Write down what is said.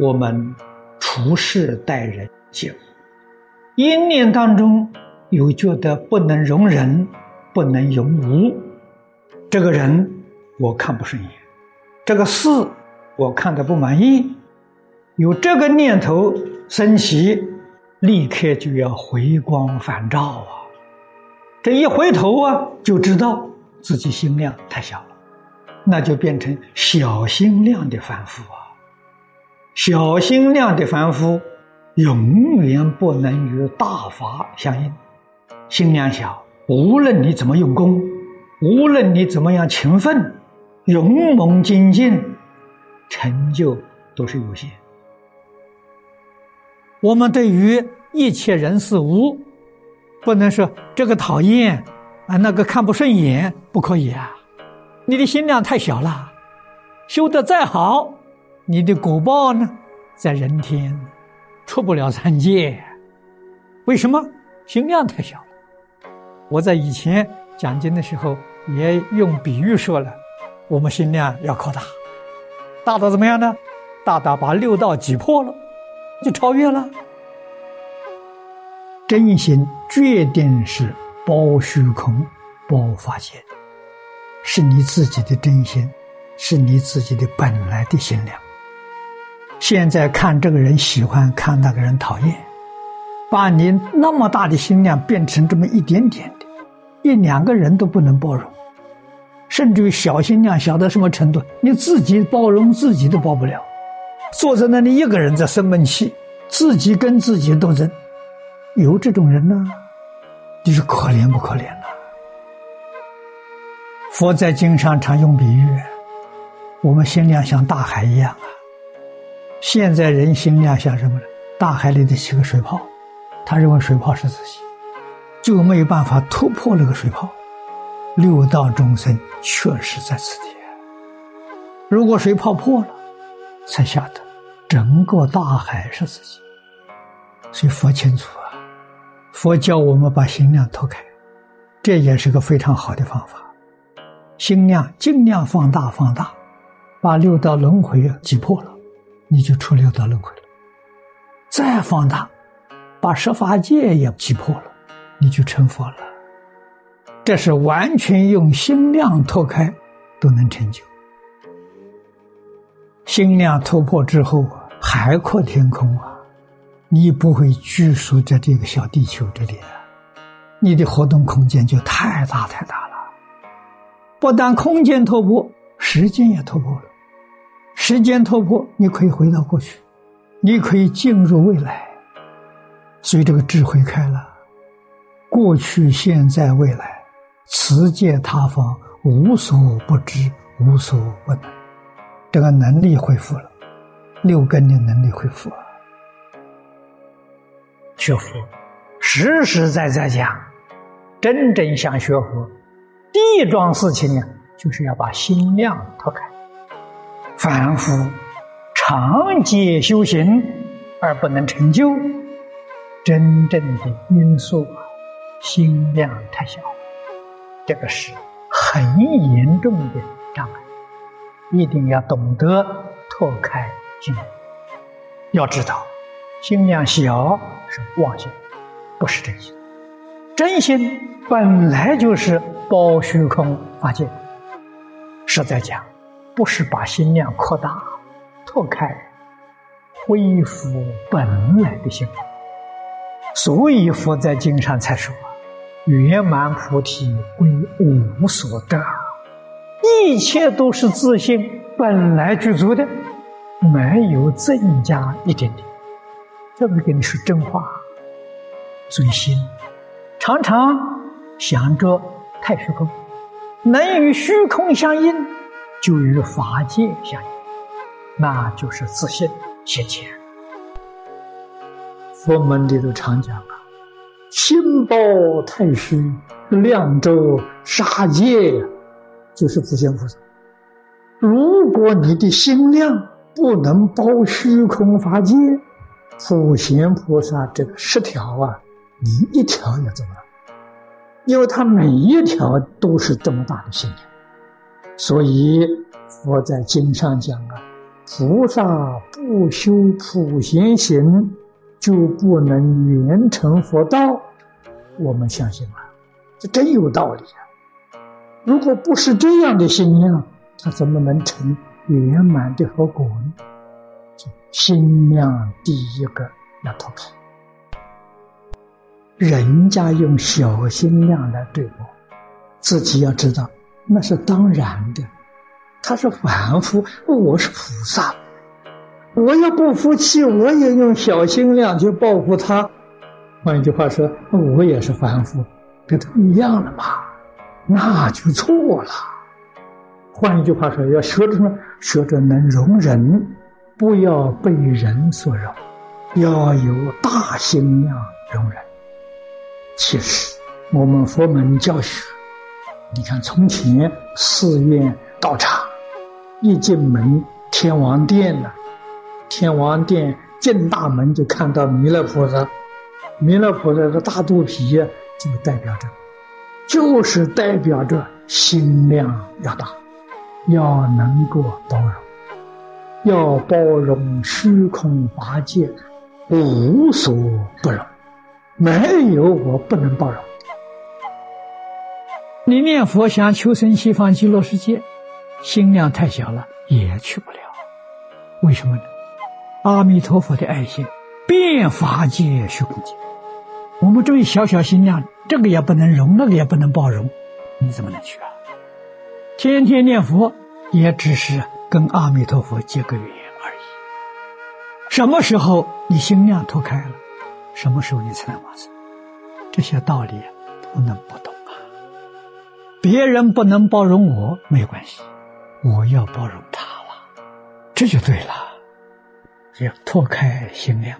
我们处事待人接物，一念当中有觉得不能容忍、不能容无，这个人我看不顺眼，这个事我看的不满意，有这个念头升起，立刻就要回光返照啊！这一回头啊，就知道自己心量太小了，那就变成小心量的反复啊。小心量的凡夫，永远不能与大法相应。心量小，无论你怎么用功，无论你怎么样勤奋、勇猛精进，成就都是有限。我们对于一切人事物，不能说这个讨厌啊，那个看不顺眼，不可以啊。你的心量太小了，修得再好。你的果报呢，在人天，出不了三界。为什么？心量太小了。我在以前讲经的时候也用比喻说了，我们心量要扩大，大到怎么样呢？大到把六道挤破了，就超越了。真心决定是包虚空、包法界，是你自己的真心，是你自己的本来的心量。现在看这个人喜欢，看那个人讨厌，把你那么大的心量变成这么一点点的，一两个人都不能包容，甚至于小心量小到什么程度，你自己包容自己都包不了，坐在那里一个人在生闷气，自己跟自己斗争，有这种人呢，你说可怜不可怜呢？佛在经上常用比喻，我们心量像大海一样啊。现在人心量像什么呢？大海里的七个水泡，他认为水泡是自己，就没有办法突破那个水泡。六道众生确实在此地。如果水泡破了，才晓得整个大海是自己。所以佛清楚啊，佛教我们把心量拓开，这也是个非常好的方法。心量尽量放大，放大，把六道轮回挤破了。你就出六道轮回了，再放大，把十法界也击破了，你就成佛了。这是完全用心量拓开都能成就。心量突破之后，海阔天空啊，你不会拘束在这个小地球这里，你的活动空间就太大太大了。不但空间突破，时间也突破了。时间突破，你可以回到过去，你可以进入未来，所以这个智慧开了，过去、现在、未来，此界他方无所不知，无所不能，这个能力恢复了，六根的能力恢复了。学佛，实实在在讲，真正想学佛，第一桩事情呢，就是要把心量拓开。凡夫长劫修行而不能成就，真正的因素，心量太小，这个是很严重的障碍，一定要懂得拓开心。要知道，心量小是妄心，不是真心。真心本来就是包虚空法界，实在讲。不是把心量扩大、拓开、恢复本来的心，所以佛在经上才说：“圆满菩提归无所得，一切都是自信本来具足的，没有增加一点点。”这不是跟你说真话？尊心常常想着太虚空，能与虚空相应。就与法界相应，那就是自信现前。佛门里头常讲啊，心包太虚，量周杀界，就是普贤菩萨。如果你的心量不能包虚空法界，普贤菩萨这个十条啊，你一条也做不到，因为他每一条都是这么大的心量。所以，佛在经上讲啊，菩萨不修普贤行，就不能圆成佛道。我们相信啊？这真有道理啊！如果不是这样的心量，他怎么能成圆满的佛果呢？心量第一个要脱开。人家用小心量来对我，自己要知道那是当然的。他是凡夫，我是菩萨。我要不服气，我也用小心量去报复他。换一句话说，我也是凡夫，跟他一样了嘛，那就错了。换一句话说，要学着什么？学着能容人，不要被人所容，要有大心量容人。其实我们佛门教学，你看从前寺院道场。一进门，天王殿了。天王殿进大门就看到弥勒菩萨，弥勒菩萨的大肚皮就代表着，就是代表着心量要大，要能够包容，要包容虚空八界，无所不容，没有我不能包容。你念佛想求生西方极乐世界。心量太小了，也去不了。为什么呢？阿弥陀佛的爱心遍法界虚空界，我们这位小小心量，这个也不能容，那个也不能包容，你怎么能去啊？天天念佛，也只是跟阿弥陀佛结个缘而已。什么时候你心量脱开了，什么时候你才能往生？这些道理不能不懂。别人不能包容我，没关系。我要包容他了，这就对了，要脱开心量。